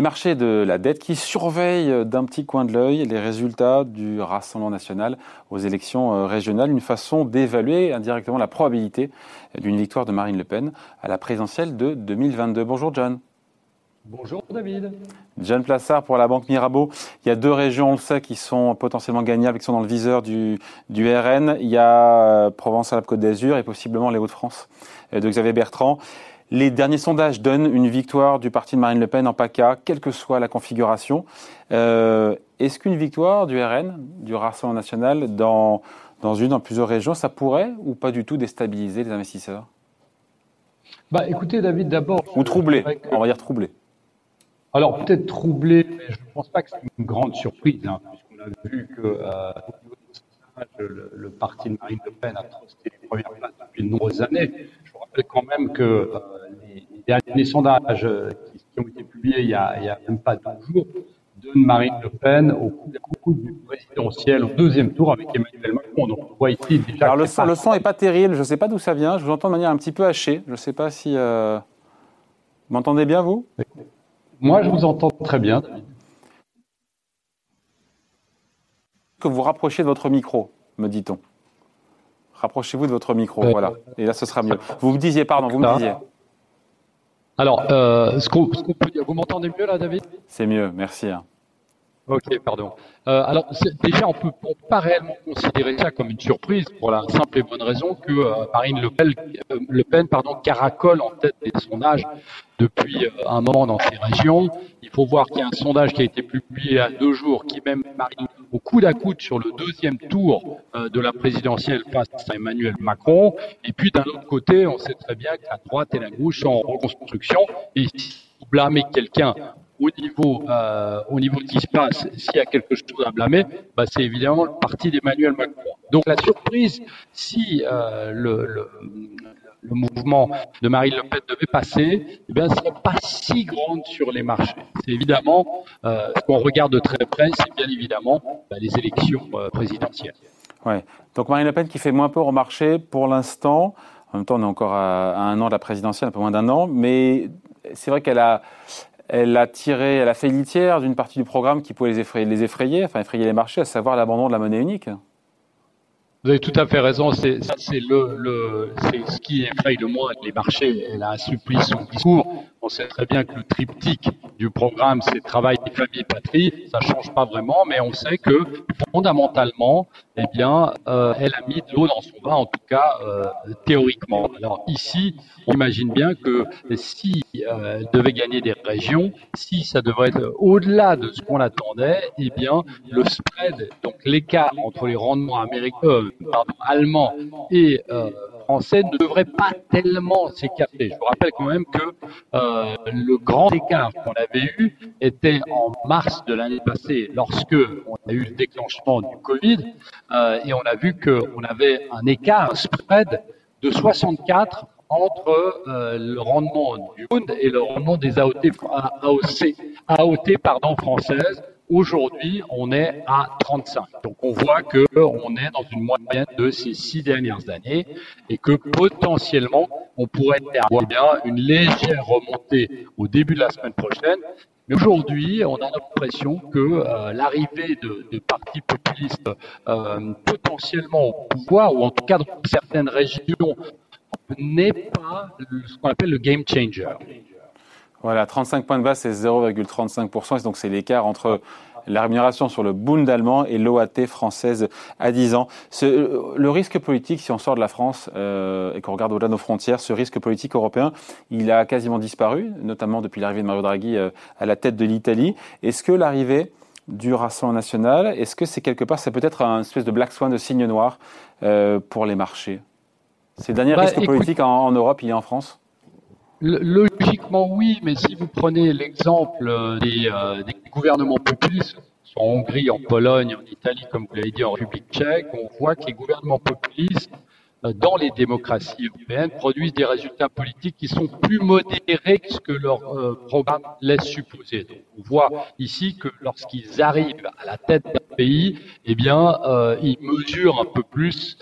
les marchés de la dette qui surveillent d'un petit coin de l'œil les résultats du Rassemblement national aux élections euh, régionales, une façon d'évaluer indirectement la probabilité d'une victoire de Marine Le Pen à la présidentielle de 2022. Bonjour John. Bonjour David. John Plassard pour la Banque Mirabeau. Il y a deux régions, on le sait, qui sont potentiellement gagnables, qui sont dans le viseur du, du RN. Il y a euh, Provence-Alpes-Côte d'Azur et possiblement les Hauts-de-France euh, de Xavier Bertrand. Les derniers sondages donnent une victoire du parti de Marine Le Pen en PACA, quelle que soit la configuration. Euh, Est-ce qu'une victoire du RN, du Rassemblement national, dans, dans une, dans plusieurs régions, ça pourrait ou pas du tout déstabiliser les investisseurs? Bah écoutez David, d'abord... Ou troubler, on va dire troubler. Alors peut-être troublé, mais je ne pense pas que c'est une grande surprise, hein, puisqu'on a vu que euh, le, le, parti de Marine Le Pen a trusté les premières places depuis de nombreuses années. Je vous rappelle quand même que euh, les, les, derniers sondages euh, qui, qui, ont été publiés il y a, même pas deux jours donnent Marine Le Pen au coup, coup du présidentiel au deuxième tour avec Emmanuel Macron. Donc on voit ici déjà. Alors le son, le son est pas terrible. Je ne sais pas d'où ça vient. Je vous entends de manière un petit peu hachée. Je ne sais pas si euh... vous m'entendez bien vous? Moi, je vous entends très bien. Que vous rapprochiez de votre micro, me dit-on. Rapprochez-vous de votre micro, voilà. Et là, ce sera mieux. Vous me disiez, pardon, vous me disiez. Alors, euh, ce qu'on qu peut dire, vous m'entendez mieux là, David? C'est mieux, merci. Hein. Ok, pardon. Euh, alors déjà, on peut, peut pas réellement considérer ça comme une surprise pour la simple et bonne raison que euh, Marine Le Pen, euh, Le Pen pardon, caracole en tête des sondages depuis un moment dans ces régions. Il faut voir qu'il y a un sondage qui a été publié il y a deux jours qui met Marine au coude à coude sur le deuxième tour euh, de la présidentielle face à Emmanuel Macron. Et puis d'un autre côté, on sait très bien que la droite et la gauche sont en reconstruction. Et si vous blâmez quelqu'un au niveau, euh, au niveau qui se passe, s'il y a quelque chose à blâmer, bah, c'est évidemment le parti d'Emmanuel Macron. Donc la surprise, si euh, le, le, le, mouvement de Marine Le Pen devait passer, eh bien, serait pas si grande sur les marchés. C'est évidemment, euh, ce qu'on regarde de très près, c'est bien évidemment bah, les élections euh, présidentielles. Ouais. Donc Marine Le Pen qui fait moins peur au marché pour l'instant. En même temps, on est encore à, à un an de la présidentielle, un peu moins d'un an, mais c'est vrai qu'elle a, elle a tiré, elle a fait litière d'une partie du programme qui pouvait les effrayer, les effrayer, enfin effrayer les marchés, à savoir l'abandon de la monnaie unique. Vous avez tout à fait raison. C'est le, le c'est ce qui effraie le moins les marchés. Elle a assoupli son discours. On sait très bien que le triptyque du programme, c'est travail, famille, patrie. Ça change pas vraiment, mais on sait que fondamentalement, eh bien, euh, elle a mis de l'eau dans son vin, en tout cas euh, théoriquement. Alors ici, on imagine bien que si euh, elle devait gagner des régions, si ça devrait être au-delà de ce qu'on attendait, eh bien, le spread, donc l'écart entre les rendements américains, allemands et français ne devrait pas tellement s'écarter. Je vous rappelle quand même que euh, le grand écart qu'on avait eu était en mars de l'année passée, lorsque on a eu le déclenchement du Covid, euh, et on a vu qu'on avait un écart, un spread de 64 entre euh, le rendement du Bund et le rendement des AOT, AOC, françaises Aujourd'hui, on est à 35. Donc on voit que on est dans une moyenne de ces six dernières années et que potentiellement on pourrait avoir bien une légère remontée au début de la semaine prochaine. Mais aujourd'hui, on a l'impression que euh, l'arrivée de, de, partis populistes euh, potentiellement au pouvoir, ou en tout cas dans certaines régions, n'est pas ce qu'on appelle le game changer. Voilà, 35 points de base, c'est 0,35%. Donc, c'est l'écart entre la rémunération sur le Bund allemand et l'OAT française à 10 ans. Ce, le risque politique, si on sort de la France euh, et qu'on regarde au-delà de nos frontières, ce risque politique européen, il a quasiment disparu, notamment depuis l'arrivée de Mario Draghi euh, à la tête de l'Italie. Est-ce que l'arrivée du Rassemblement national, est-ce que c'est quelque part, c'est peut-être un espèce de black swan de signe noir euh, pour les marchés? C'est le dernier bah, risque écoute... politique en, en Europe, il est en France? Logiquement, oui, mais si vous prenez l'exemple des, euh, des, gouvernements populistes, en Hongrie, en Pologne, en Italie, comme vous l'avez dit, en République tchèque, on voit que les gouvernements populistes, euh, dans les démocraties européennes, produisent des résultats politiques qui sont plus modérés que ce que leur euh, programme laisse supposer. Donc, on voit ici que lorsqu'ils arrivent à la tête d'un pays, eh bien, euh, ils mesurent un peu plus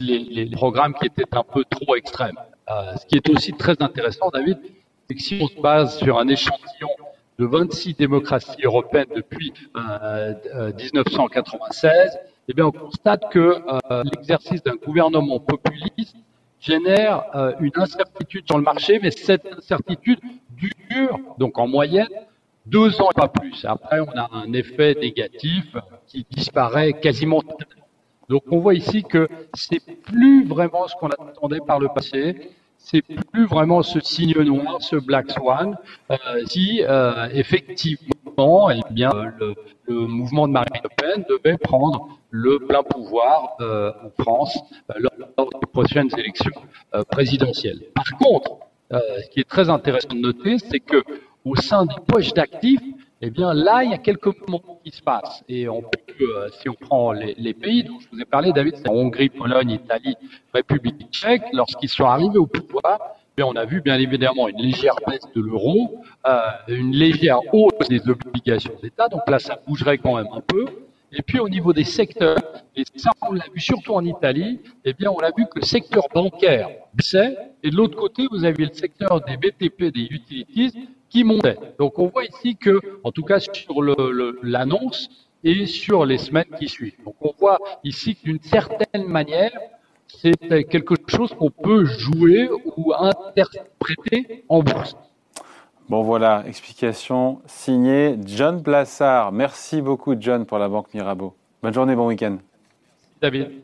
les programmes qui étaient un peu trop extrêmes. Euh, ce qui est aussi très intéressant, David, c'est que si on se base sur un échantillon de 26 démocraties européennes depuis 1996, eh bien, on constate que l'exercice d'un gouvernement populiste génère une incertitude sur le marché, mais cette incertitude dure, donc en moyenne, deux ans et pas plus. Après, on a un effet négatif qui disparaît quasiment. Donc, on voit ici que c'est plus vraiment ce qu'on attendait par le passé. C'est plus vraiment ce signe noir, ce black swan, euh, si euh, effectivement, eh bien, le, le, mouvement de Marine Le Pen devait prendre le plein pouvoir euh, en France euh, lors, des prochaines élections euh, présidentielles. Par contre, euh, ce qui est très intéressant de noter, c'est que au sein des poches d'actifs, eh bien là, il y a quelques mouvements se passent. Et on peut, si on prend les, les, pays dont je vous ai parlé, David, c'est Hongrie, Pologne, Italie, République tchèque, lorsqu'ils sont arrivés au pouvoir, eh on a vu bien évidemment une légère baisse de l'euro, euh, une légère hausse des obligations d'État, donc là, ça bougerait quand même un peu. Et puis au niveau des secteurs, et ça on l'a vu surtout en Italie, eh bien on a vu que le secteur bancaire baissait, et de l'autre côté vous avez le secteur des BTP, des utilities, qui montait. Donc on voit ici que, en tout cas sur l'annonce et sur les semaines qui suivent. Donc on voit ici que d'une certaine manière, c'est quelque chose qu'on peut jouer ou interpréter en bourse. Bon voilà, explication signée John Plassard. Merci beaucoup John pour la Banque Mirabeau. Bonne journée, bon week-end. David.